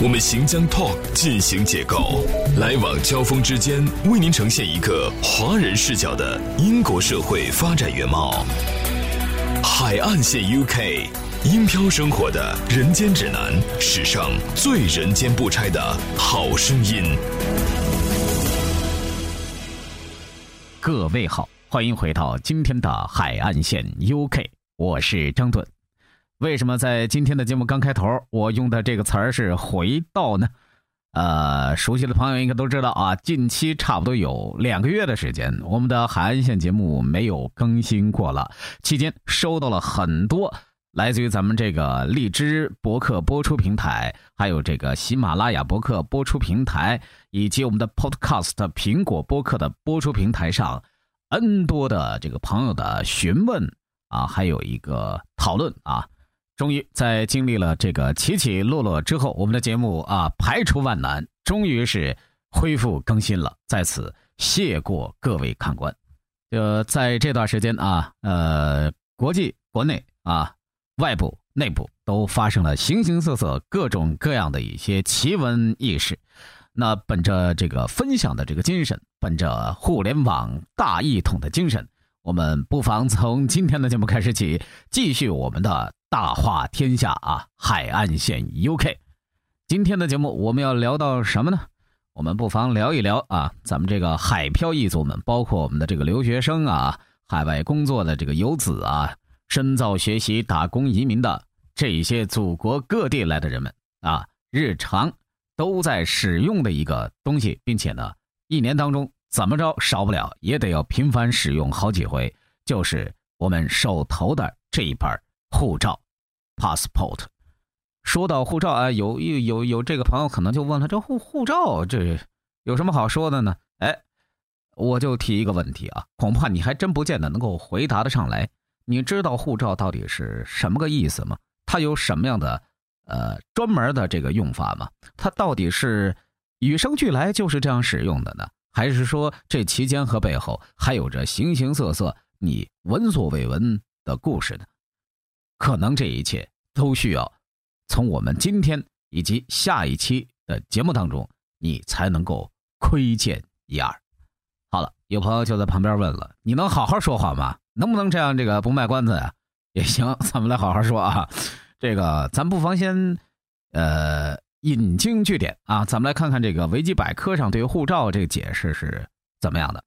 我们行将 Talk 进行解构，来往交锋之间，为您呈现一个华人视角的英国社会发展原貌。海岸线 UK，英漂生活的人间指南，史上最人间不拆的好声音。各位好，欢迎回到今天的海岸线 UK，我是张盾。为什么在今天的节目刚开头，我用的这个词儿是“回到”呢？呃，熟悉的朋友应该都知道啊，近期差不多有两个月的时间，我们的海岸线节目没有更新过了。期间收到了很多来自于咱们这个荔枝博客播出平台，还有这个喜马拉雅博客播出平台，以及我们的 Podcast 苹果播客的播出平台上，N 多的这个朋友的询问啊，还有一个讨论啊。终于在经历了这个起起落落之后，我们的节目啊排除万难，终于是恢复更新了。在此谢过各位看官。呃，在这段时间啊，呃，国际、国内啊，外部、内部都发生了形形色色、各种各样的一些奇闻异事。那本着这个分享的这个精神，本着互联网大一统的精神，我们不妨从今天的节目开始起，继续我们的。大话天下啊，海岸线 UK，今天的节目我们要聊到什么呢？我们不妨聊一聊啊，咱们这个海漂一族们，包括我们的这个留学生啊，海外工作的这个游子啊，深造学习、打工移民的这些祖国各地来的人们啊，日常都在使用的一个东西，并且呢，一年当中怎么着少不了也得要频繁使用好几回，就是我们手头的这一本护照。passport，说到护照啊，有有有有这个朋友可能就问了，这护护照这有什么好说的呢？哎，我就提一个问题啊，恐怕你还真不见得能够回答得上来。你知道护照到底是什么个意思吗？它有什么样的呃专门的这个用法吗？它到底是与生俱来就是这样使用的呢，还是说这期间和背后还有着形形色色你闻所未闻的故事呢？可能这一切都需要从我们今天以及下一期的节目当中，你才能够窥见一二。好了，有朋友就在旁边问了：“你能好好说话吗？能不能这样这个不卖关子呀？”也行，咱们来好好说啊。这个咱不妨先呃引经据典啊，咱们来看看这个维基百科上对于护照这个解释是怎么样的。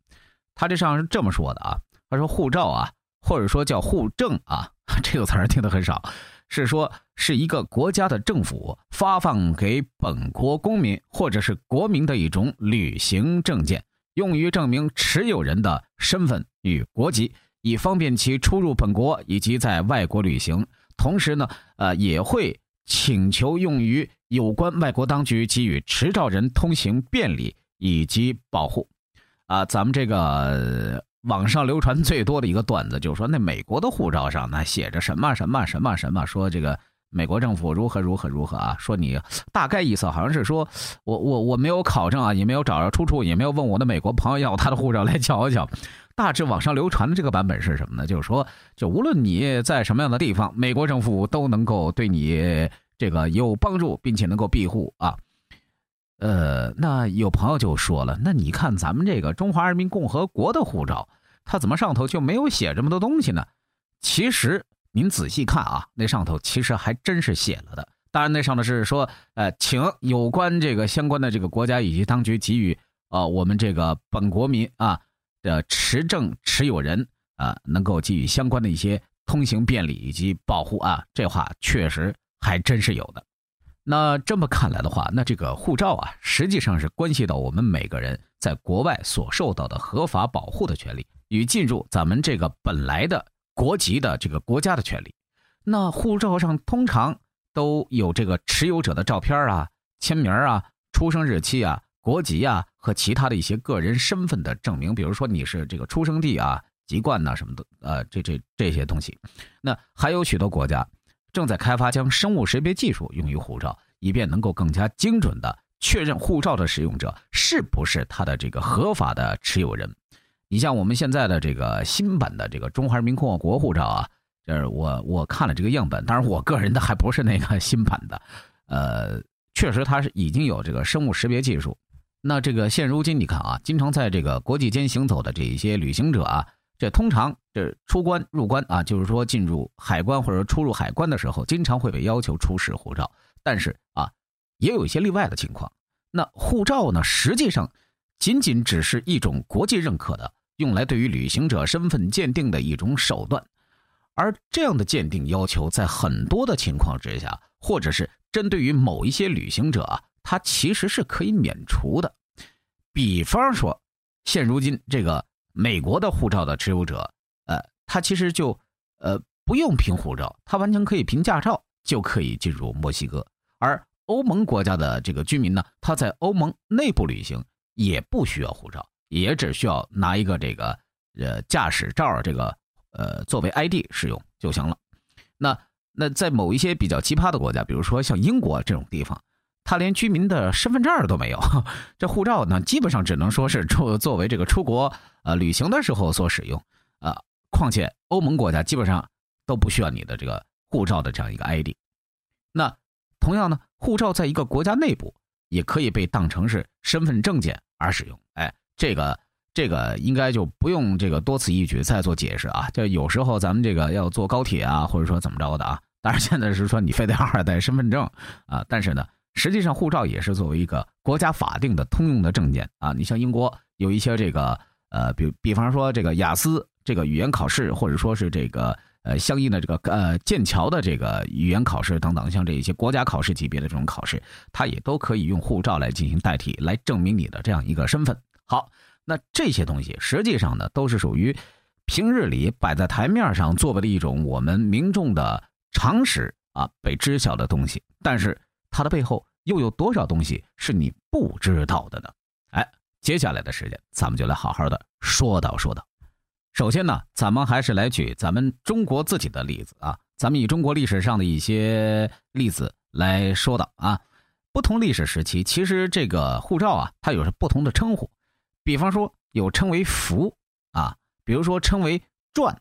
他这上是这么说的啊，他说护照啊，或者说叫护证啊。这个词儿听得很少，是说是一个国家的政府发放给本国公民或者是国民的一种旅行证件，用于证明持有人的身份与国籍，以方便其出入本国以及在外国旅行。同时呢，呃，也会请求用于有关外国当局给予持照人通行便利以及保护。啊，咱们这个。网上流传最多的一个段子，就是说那美国的护照上呢写着什么什么什么什么，说这个美国政府如何如何如何啊，说你大概意思好像是说我我我没有考证啊，也没有找着出处，也没有问我的美国朋友要他的护照来瞧一瞧。大致网上流传的这个版本是什么呢？就是说，就无论你在什么样的地方，美国政府都能够对你这个有帮助，并且能够庇护啊。呃，那有朋友就说了，那你看咱们这个中华人民共和国的护照。他怎么上头就没有写这么多东西呢？其实您仔细看啊，那上头其实还真是写了的。当然，那上头是说，呃，请有关这个相关的这个国家以及当局给予呃我们这个本国民啊的持证持有人啊，能够给予相关的一些通行便利以及保护啊。这话确实还真是有的。那这么看来的话，那这个护照啊，实际上是关系到我们每个人在国外所受到的合法保护的权利。与进入咱们这个本来的国籍的这个国家的权利，那护照上通常都有这个持有者的照片啊、签名啊、出生日期啊、国籍啊和其他的一些个人身份的证明，比如说你是这个出生地啊、籍贯呐什么的，呃，这这这些东西。那还有许多国家正在开发将生物识别技术用于护照，以便能够更加精准的确认护照的使用者是不是他的这个合法的持有人。你像我们现在的这个新版的这个中华人民共和国护照啊，就是我我看了这个样本，当然我个人的还不是那个新版的，呃，确实它是已经有这个生物识别技术。那这个现如今你看啊，经常在这个国际间行走的这一些旅行者啊，这通常这出关入关啊，就是说进入海关或者出入海关的时候，经常会被要求出示护照。但是啊，也有一些例外的情况。那护照呢，实际上。仅仅只是一种国际认可的、用来对于旅行者身份鉴定的一种手段，而这样的鉴定要求在很多的情况之下，或者是针对于某一些旅行者啊，它其实是可以免除的。比方说，现如今这个美国的护照的持有者，呃，他其实就呃不用凭护照，他完全可以凭驾照就可以进入墨西哥。而欧盟国家的这个居民呢，他在欧盟内部旅行。也不需要护照，也只需要拿一个这个呃驾驶照这个呃作为 ID 使用就行了。那那在某一些比较奇葩的国家，比如说像英国这种地方，他连居民的身份证都没有，这护照呢基本上只能说是作作为这个出国呃旅行的时候所使用啊。况且欧盟国家基本上都不需要你的这个护照的这样一个 ID。那同样呢，护照在一个国家内部也可以被当成是身份证件。而使用，哎，这个这个应该就不用这个多此一举再做解释啊。就有时候咱们这个要坐高铁啊，或者说怎么着的啊，当然现在是说你非得二代身份证啊，但是呢，实际上护照也是作为一个国家法定的通用的证件啊。你像英国有一些这个呃，比比方说这个雅思这个语言考试，或者说是这个。呃，相应的这个呃剑桥的这个语言考试等等，像这一些国家考试级别的这种考试，它也都可以用护照来进行代替，来证明你的这样一个身份。好，那这些东西实际上呢，都是属于平日里摆在台面上作为的一种我们民众的常识啊，被知晓的东西。但是它的背后又有多少东西是你不知道的呢？哎，接下来的时间，咱们就来好好的说道说道。首先呢，咱们还是来举咱们中国自己的例子啊。咱们以中国历史上的一些例子来说的啊。不同历史时期，其实这个护照啊，它有着不同的称呼。比方说，有称为符啊，比如说称为传，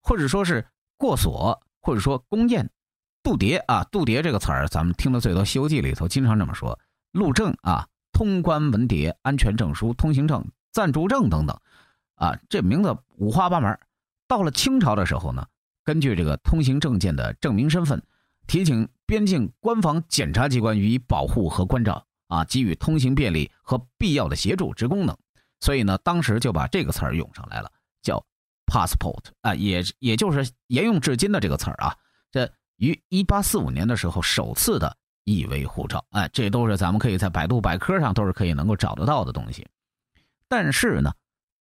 或者说是过所，或者说宫宴、度牒啊。度牒这个词儿，咱们听的最多，《西游记》里头经常这么说。路证啊，通关文牒、安全证书、通行证、暂住证等等。啊，这名字五花八门。到了清朝的时候呢，根据这个通行证件的证明身份，提请边境官方检察机关予以保护和关照，啊，给予通行便利和必要的协助之功能。所以呢，当时就把这个词儿用上来了，叫 passport 啊，也也就是沿用至今的这个词儿啊。这于一八四五年的时候首次的译为护照，哎，这都是咱们可以在百度百科上都是可以能够找得到的东西。但是呢。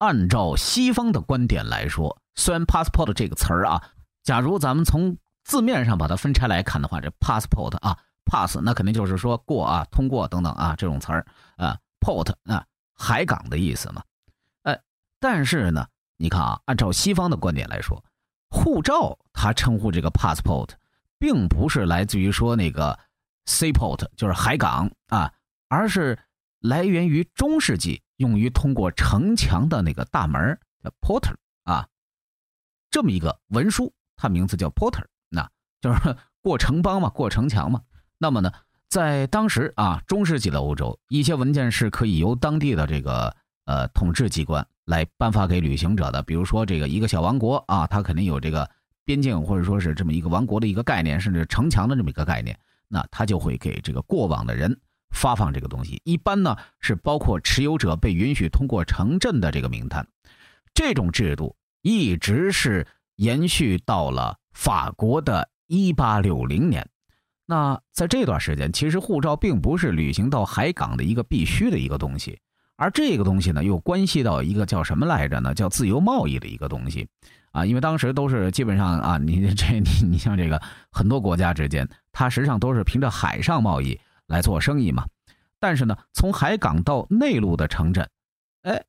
按照西方的观点来说，虽然 passport 这个词儿啊，假如咱们从字面上把它分拆来看的话，这 passport 啊，pass 那肯定就是说过啊，通过等等啊这种词儿啊，port 啊，海港的意思嘛。哎，但是呢，你看啊，按照西方的观点来说，护照它称呼这个 passport，并不是来自于说那个 seaport 就是海港啊，而是来源于中世纪。用于通过城墙的那个大门叫 porter 啊，这么一个文书，它名字叫 porter，那就是过城邦嘛，过城墙嘛。那么呢，在当时啊，中世纪的欧洲，一些文件是可以由当地的这个呃统治机关来颁发给旅行者的。比如说，这个一个小王国啊，它肯定有这个边境或者说是这么一个王国的一个概念，甚至城墙的这么一个概念，那他就会给这个过往的人。发放这个东西，一般呢是包括持有者被允许通过城镇的这个名单。这种制度一直是延续到了法国的1860年。那在这段时间，其实护照并不是旅行到海港的一个必须的一个东西，而这个东西呢又关系到一个叫什么来着呢？叫自由贸易的一个东西啊。因为当时都是基本上啊，你这你你像这个很多国家之间，它实际上都是凭着海上贸易。来做生意嘛，但是呢，从海港到内陆的城镇，哎，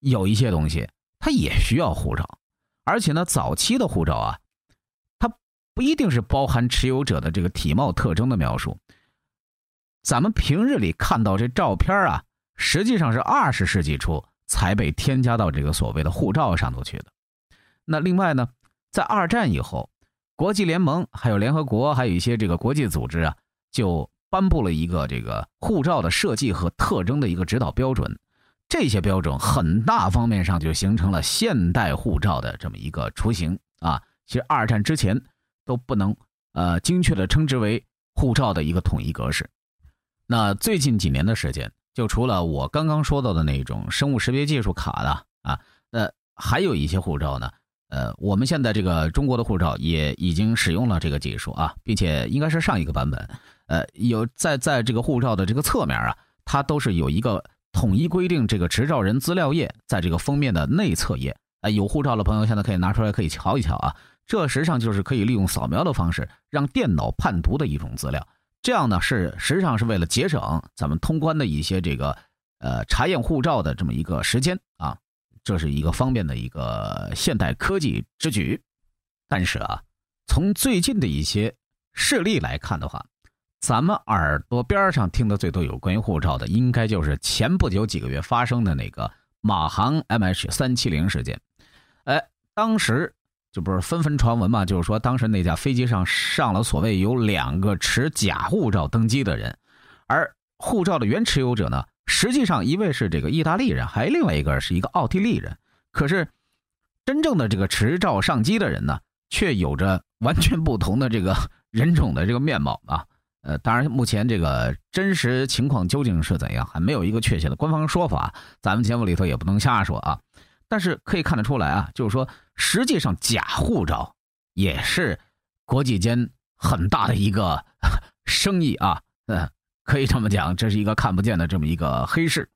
有一些东西它也需要护照，而且呢，早期的护照啊，它不一定是包含持有者的这个体貌特征的描述。咱们平日里看到这照片啊，实际上是二十世纪初才被添加到这个所谓的护照上头去的。那另外呢，在二战以后，国际联盟还有联合国，还有一些这个国际组织啊，就颁布了一个这个护照的设计和特征的一个指导标准。这些标准很大方面上就形成了现代护照的这么一个雏形啊。其实二战之前都不能呃精确的称之为护照的一个统一格式。那最近几年的时间，就除了我刚刚说到的那种生物识别技术卡的啊，那还有一些护照呢。呃，我们现在这个中国的护照也已经使用了这个技术啊，并且应该是上一个版本。呃，有在在这个护照的这个侧面啊，它都是有一个统一规定，这个执照人资料页在这个封面的内侧页。哎，有护照的朋友现在可以拿出来可以瞧一瞧啊。这实际上就是可以利用扫描的方式让电脑判读的一种资料。这样呢是实际上是为了节省咱们通关的一些这个呃查验护照的这么一个时间啊。这是一个方便的一个现代科技之举，但是啊，从最近的一些事例来看的话，咱们耳朵边上听的最多有关于护照的，应该就是前不久几个月发生的那个马航 MH 三七零事件。哎，当时就不是纷纷传闻嘛，就是说当时那架飞机上上了所谓有两个持假护照登机的人，而护照的原持有者呢？实际上，一位是这个意大利人，还另外一个是一个奥地利人。可是，真正的这个持照上机的人呢，却有着完全不同的这个人种的这个面貌啊。呃，当然，目前这个真实情况究竟是怎样，还没有一个确切的官方说法，咱们节目里头也不能瞎说啊。但是可以看得出来啊，就是说，实际上假护照也是国际间很大的一个 生意啊。嗯。可以这么讲，这是一个看不见的这么一个黑市，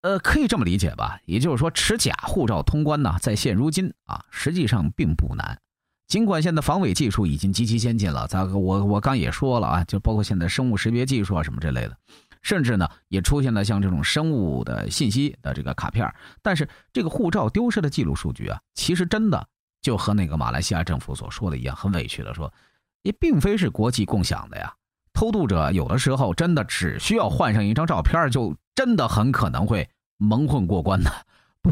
呃，可以这么理解吧？也就是说，持假护照通关呢，在现如今啊，实际上并不难。尽管现在防伪技术已经极其先进了，咱我我刚也说了啊，就包括现在生物识别技术啊什么之类的，甚至呢也出现了像这种生物的信息的这个卡片。但是这个护照丢失的记录数据啊，其实真的就和那个马来西亚政府所说的一样，很委屈的说，也并非是国际共享的呀。偷渡者有的时候真的只需要换上一张照片，就真的很可能会蒙混过关的。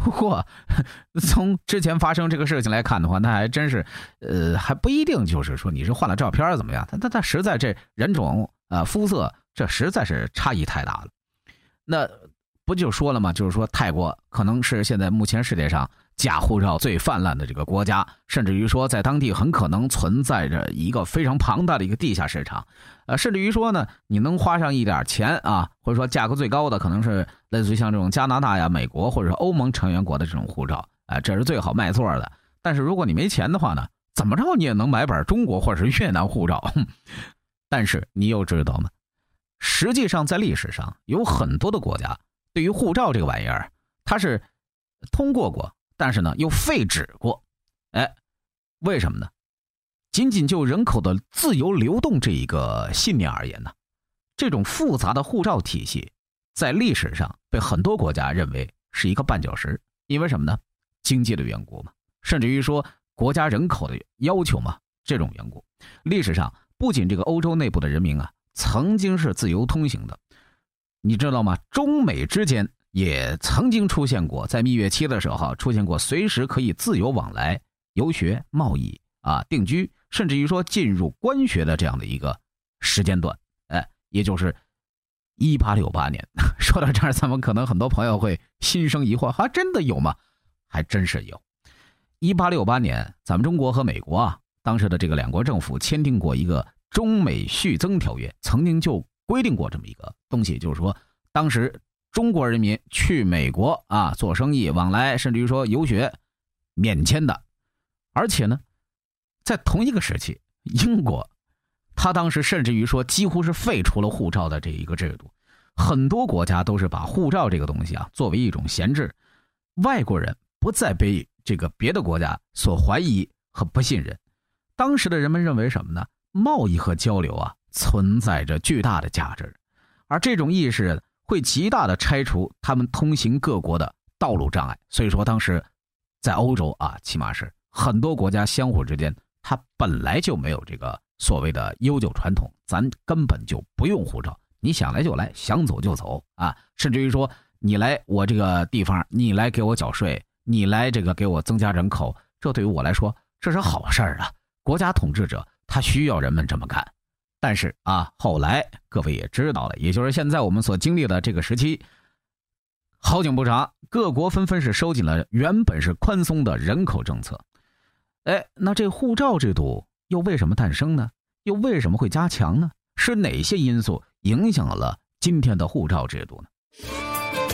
不过，从之前发生这个事情来看的话，那还真是，呃，还不一定就是说你是换了照片怎么样？他他他实在这人种啊肤色，这实在是差异太大了。那不就说了吗？就是说泰国可能是现在目前世界上。假护照最泛滥的这个国家，甚至于说在当地很可能存在着一个非常庞大的一个地下市场，呃，甚至于说呢，你能花上一点钱啊，或者说价格最高的可能是类似于像这种加拿大呀、美国或者是欧盟成员国的这种护照，啊，这是最好卖座的。但是如果你没钱的话呢，怎么着你也能买本中国或者是越南护照。但是你又知道吗？实际上在历史上有很多的国家对于护照这个玩意儿，它是通过过。但是呢，又废止过，哎，为什么呢？仅仅就人口的自由流动这一个信念而言呢，这种复杂的护照体系，在历史上被很多国家认为是一个绊脚石，因为什么呢？经济的缘故嘛，甚至于说国家人口的要求嘛，这种缘故。历史上不仅这个欧洲内部的人民啊，曾经是自由通行的，你知道吗？中美之间。也曾经出现过，在蜜月期的时候，出现过随时可以自由往来、游学、贸易啊、定居，甚至于说进入官学的这样的一个时间段。哎，也就是一八六八年。说到这儿，咱们可能很多朋友会心生疑惑：还，真的有吗？还真是有。一八六八年，咱们中国和美国啊，当时的这个两国政府签订过一个中美续增条约，曾经就规定过这么一个东西，就是说当时。中国人民去美国啊做生意往来，甚至于说游学，免签的。而且呢，在同一个时期，英国，他当时甚至于说几乎是废除了护照的这一个制度。很多国家都是把护照这个东西啊作为一种闲置，外国人不再被这个别的国家所怀疑和不信任。当时的人们认为什么呢？贸易和交流啊存在着巨大的价值。而这种意识会极大的拆除他们通行各国的道路障碍。所以说，当时在欧洲啊，起码是很多国家相互之间，它本来就没有这个所谓的悠久传统，咱根本就不用护照，你想来就来，想走就走啊，甚至于说你来我这个地方，你来给我缴税，你来这个给我增加人口，这对于我来说这是好事儿啊。国家统治者他需要人们这么干。但是啊，后来各位也知道了，也就是现在我们所经历的这个时期，好景不长，各国纷纷是收紧了原本是宽松的人口政策。哎，那这护照制度又为什么诞生呢？又为什么会加强呢？是哪些因素影响了今天的护照制度呢？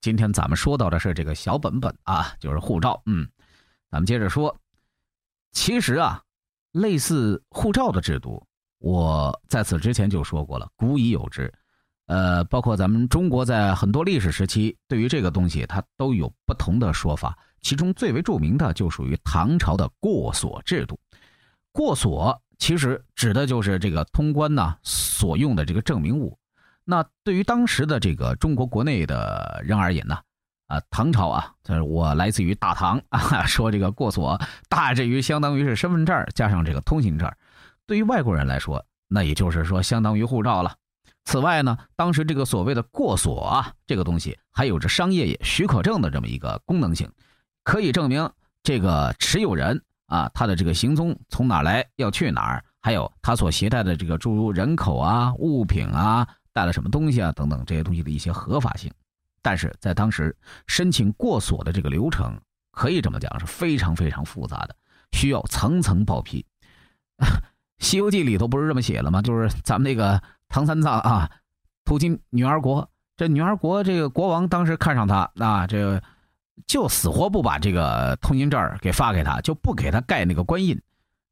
今天咱们说到的是这个小本本啊，就是护照。嗯，咱们接着说。其实啊，类似护照的制度，我在此之前就说过了，古已有之。呃，包括咱们中国在很多历史时期，对于这个东西它都有不同的说法。其中最为著名的就属于唐朝的过所制度。过所其实指的就是这个通关呢所用的这个证明物。那对于当时的这个中国国内的人而言呢，啊，唐朝啊，就是我来自于大唐 啊，说这个过所大致于相当于是身份证加上这个通行证，对于外国人来说，那也就是说相当于护照了。此外呢，当时这个所谓的过所啊，这个东西还有着商业许可证的这么一个功能性，可以证明这个持有人啊，他的这个行踪从哪来，要去哪儿，还有他所携带的这个诸如人口啊、物品啊。带了什么东西啊？等等这些东西的一些合法性，但是在当时申请过所的这个流程，可以这么讲是非常非常复杂的，需要层层报批。《西游记》里头不是这么写了吗？就是咱们那个唐三藏啊，途经女儿国，这女儿国这个国王当时看上他啊，这就死活不把这个通行证给发给他，就不给他盖那个官印，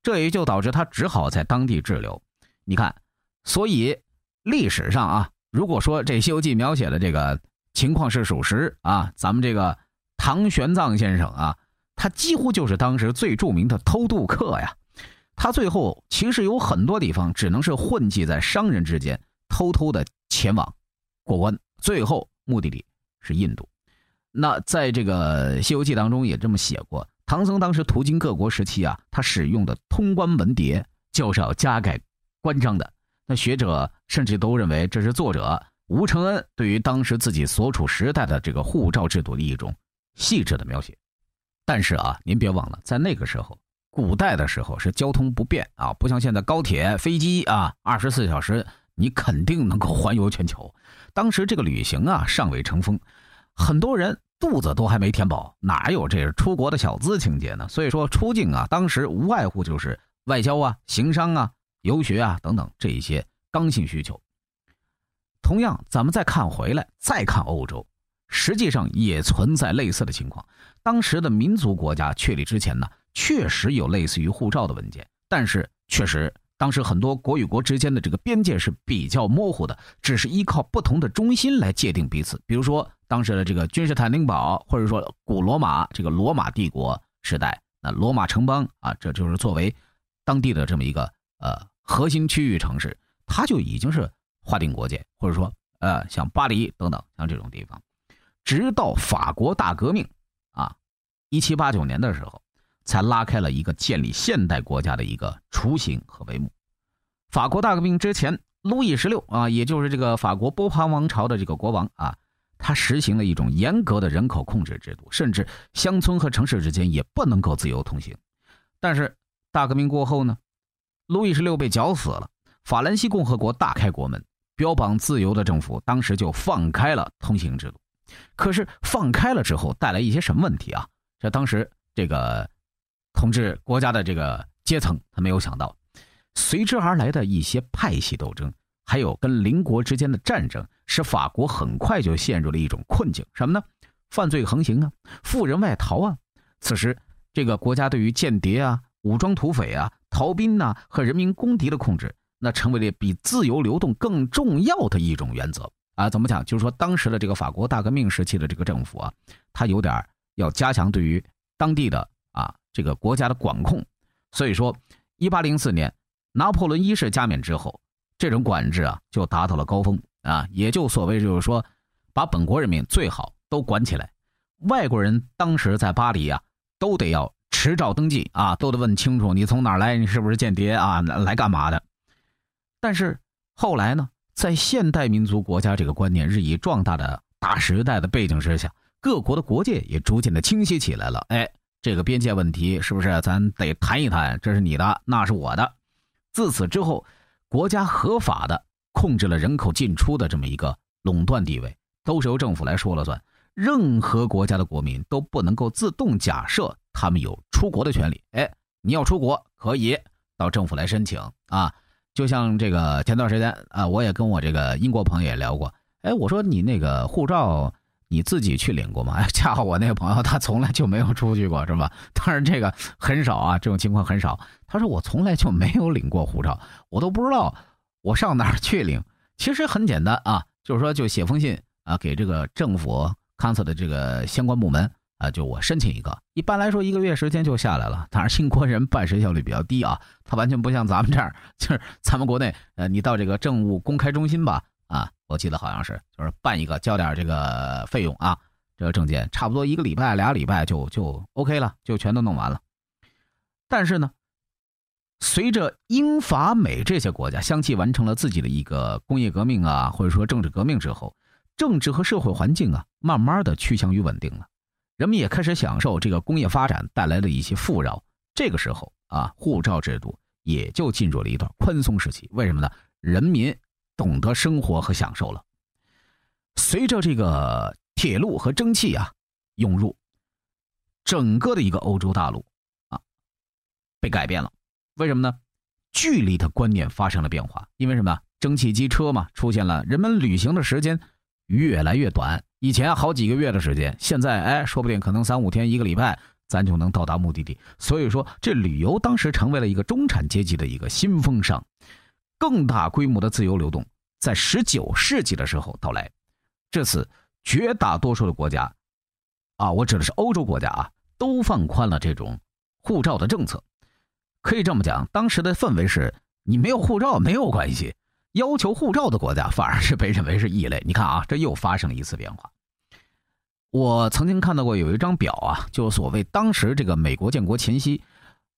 这也就导致他只好在当地滞留。你看，所以。历史上啊，如果说这《西游记》描写的这个情况是属实啊，咱们这个唐玄奘先生啊，他几乎就是当时最著名的偷渡客呀。他最后其实有很多地方只能是混迹在商人之间，偷偷的前往过关，最后目的地是印度。那在这个《西游记》当中也这么写过，唐僧当时途经各国时期啊，他使用的通关文牒就是要加盖关章的。那学者甚至都认为这是作者吴承恩对于当时自己所处时代的这个护照制度的一种细致的描写。但是啊，您别忘了，在那个时候，古代的时候是交通不便啊，不像现在高铁、飞机啊，二十四小时你肯定能够环游全球。当时这个旅行啊尚未成风，很多人肚子都还没填饱，哪有这出国的小资情节呢？所以说出境啊，当时无外乎就是外交啊、行商啊。游学啊，等等这一些刚性需求。同样，咱们再看回来，再看欧洲，实际上也存在类似的情况。当时的民族国家确立之前呢，确实有类似于护照的文件，但是确实当时很多国与国之间的这个边界是比较模糊的，只是依靠不同的中心来界定彼此。比如说当时的这个君士坦丁堡，或者说古罗马这个罗马帝国时代，那罗马城邦啊，这就是作为当地的这么一个呃。核心区域城市，它就已经是划定国界，或者说，呃，像巴黎等等，像这种地方，直到法国大革命，啊，一七八九年的时候，才拉开了一个建立现代国家的一个雏形和帷幕。法国大革命之前，路易十六啊，也就是这个法国波旁王朝的这个国王啊，他实行了一种严格的人口控制制度，甚至乡村和城市之间也不能够自由通行。但是大革命过后呢？路易十六被绞死了，法兰西共和国大开国门，标榜自由的政府当时就放开了通行制度。可是放开了之后，带来一些什么问题啊？这当时这个统治国家的这个阶层，他没有想到，随之而来的一些派系斗争，还有跟邻国之间的战争，使法国很快就陷入了一种困境。什么呢？犯罪横行啊，富人外逃啊。此时，这个国家对于间谍啊、武装土匪啊、逃兵呐和人民公敌的控制，那成为了比自由流动更重要的一种原则。啊，怎么讲？就是说，当时的这个法国大革命时期的这个政府啊，他有点要加强对于当地的啊这个国家的管控。所以说，一八零四年拿破仑一世加冕之后，这种管制啊就达到了高峰啊，也就所谓就是说，把本国人民最好都管起来，外国人当时在巴黎啊都得要持照登记啊，都得问清楚你从哪来，你是不是间谍啊，来干嘛的。但是后来呢？在现代民族国家这个观念日益壮大的大时代的背景之下，各国的国界也逐渐的清晰起来了。哎，这个边界问题是不是咱得谈一谈？这是你的，那是我的。自此之后，国家合法的控制了人口进出的这么一个垄断地位，都是由政府来说了算。任何国家的国民都不能够自动假设他们有出国的权利。哎，你要出国可以到政府来申请啊。就像这个前段时间啊，我也跟我这个英国朋友也聊过。哎，我说你那个护照你自己去领过吗？哎，恰好我那个朋友他从来就没有出去过，是吧？当然这个很少啊，这种情况很少。他说我从来就没有领过护照，我都不知道我上哪儿去领。其实很简单啊，就是说就写封信啊，给这个政府康测的这个相关部门。啊，就我申请一个，一般来说一个月时间就下来了。当然，新国人办事效率比较低啊，他完全不像咱们这儿，就是咱们国内，呃，你到这个政务公开中心吧，啊，我记得好像是，就是办一个，交点这个费用啊，这个证件差不多一个礼拜、俩礼拜就就 OK 了，就全都弄完了。但是呢，随着英法美这些国家相继完成了自己的一个工业革命啊，或者说政治革命之后，政治和社会环境啊，慢慢的趋向于稳定了。人们也开始享受这个工业发展带来的一些富饶。这个时候啊，护照制度也就进入了一段宽松时期。为什么呢？人民懂得生活和享受了。随着这个铁路和蒸汽啊涌入，整个的一个欧洲大陆啊被改变了。为什么呢？距离的观念发生了变化。因为什么？蒸汽机车嘛出现了，人们旅行的时间越来越短。以前好几个月的时间，现在哎，说不定可能三五天、一个礼拜，咱就能到达目的地。所以说，这旅游当时成为了一个中产阶级的一个新风尚。更大规模的自由流动在十九世纪的时候到来。这次绝大多数的国家，啊，我指的是欧洲国家啊，都放宽了这种护照的政策。可以这么讲，当时的氛围是你没有护照没有关系。要求护照的国家反而是被认为是异类。你看啊，这又发生了一次变化。我曾经看到过有一张表啊，就所谓当时这个美国建国前夕，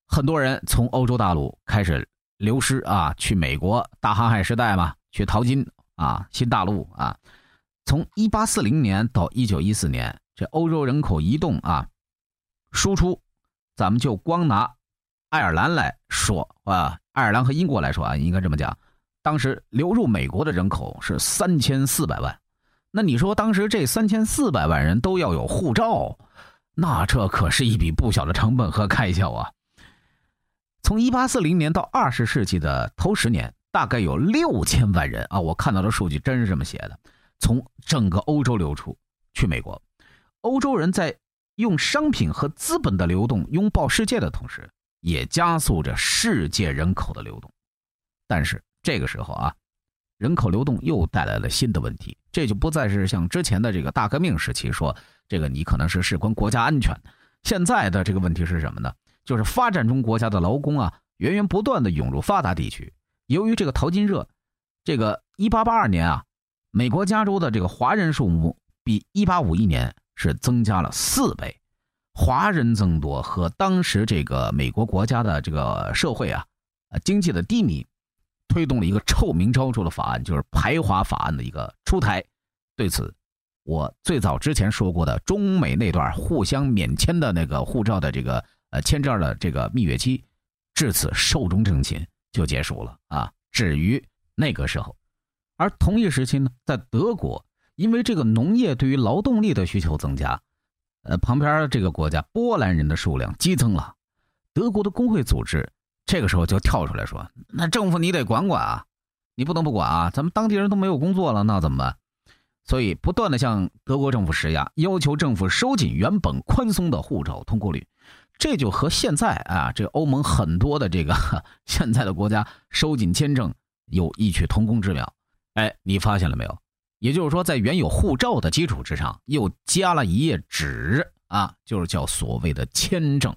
很多人从欧洲大陆开始流失啊，去美国大航海时代嘛，去淘金啊，新大陆啊。从一八四零年到一九一四年，这欧洲人口移动啊，输出，咱们就光拿爱尔兰来说啊，爱尔兰和英国来说啊，应该这么讲。当时流入美国的人口是三千四百万，那你说当时这三千四百万人都要有护照，那这可是一笔不小的成本和开销啊。从一八四零年到二十世纪的头十年，大概有六千万人啊，我看到的数据真是这么写的，从整个欧洲流出去美国。欧洲人在用商品和资本的流动拥抱世界的同时，也加速着世界人口的流动，但是。这个时候啊，人口流动又带来了新的问题，这就不再是像之前的这个大革命时期说这个你可能是事关国家安全。现在的这个问题是什么呢？就是发展中国家的劳工啊，源源不断的涌入发达地区。由于这个淘金热，这个1882年啊，美国加州的这个华人数目比1851年是增加了四倍。华人增多和当时这个美国国家的这个社会啊，经济的低迷。推动了一个臭名昭著的法案，就是排华法案的一个出台。对此，我最早之前说过的中美那段互相免签的那个护照的这个呃签证的这个蜜月期，至此寿终正寝就结束了啊。至于那个时候，而同一时期呢，在德国，因为这个农业对于劳动力的需求增加，呃，旁边这个国家波兰人的数量激增了，德国的工会组织这个时候就跳出来说：“那政府你得管管啊，你不能不管啊，咱们当地人都没有工作了，那怎么办？”所以不断的向德国政府施压，要求政府收紧原本宽松的护照通过率。这就和现在啊，这欧盟很多的这个 现在的国家收紧签证有异曲同工之妙。哎，你发现了没有？也就是说，在原有护照的基础之上，又加了一页纸啊，就是叫所谓的签证。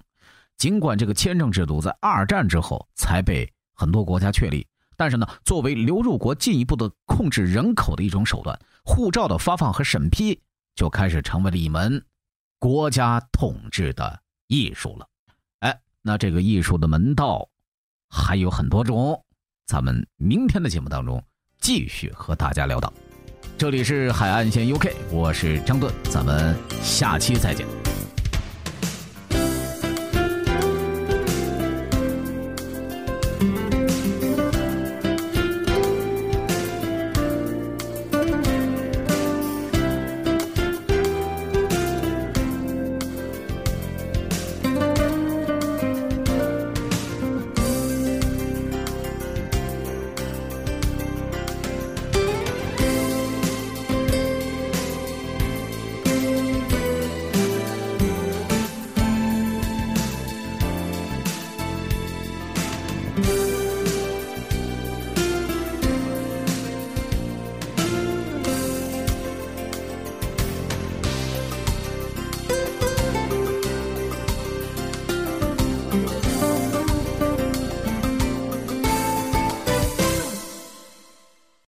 尽管这个签证制度在二战之后才被很多国家确立，但是呢，作为流入国进一步的控制人口的一种手段，护照的发放和审批就开始成为了一门国家统治的。艺术了，哎，那这个艺术的门道还有很多种，咱们明天的节目当中继续和大家聊到。这里是海岸线 UK，我是张盾，咱们下期再见。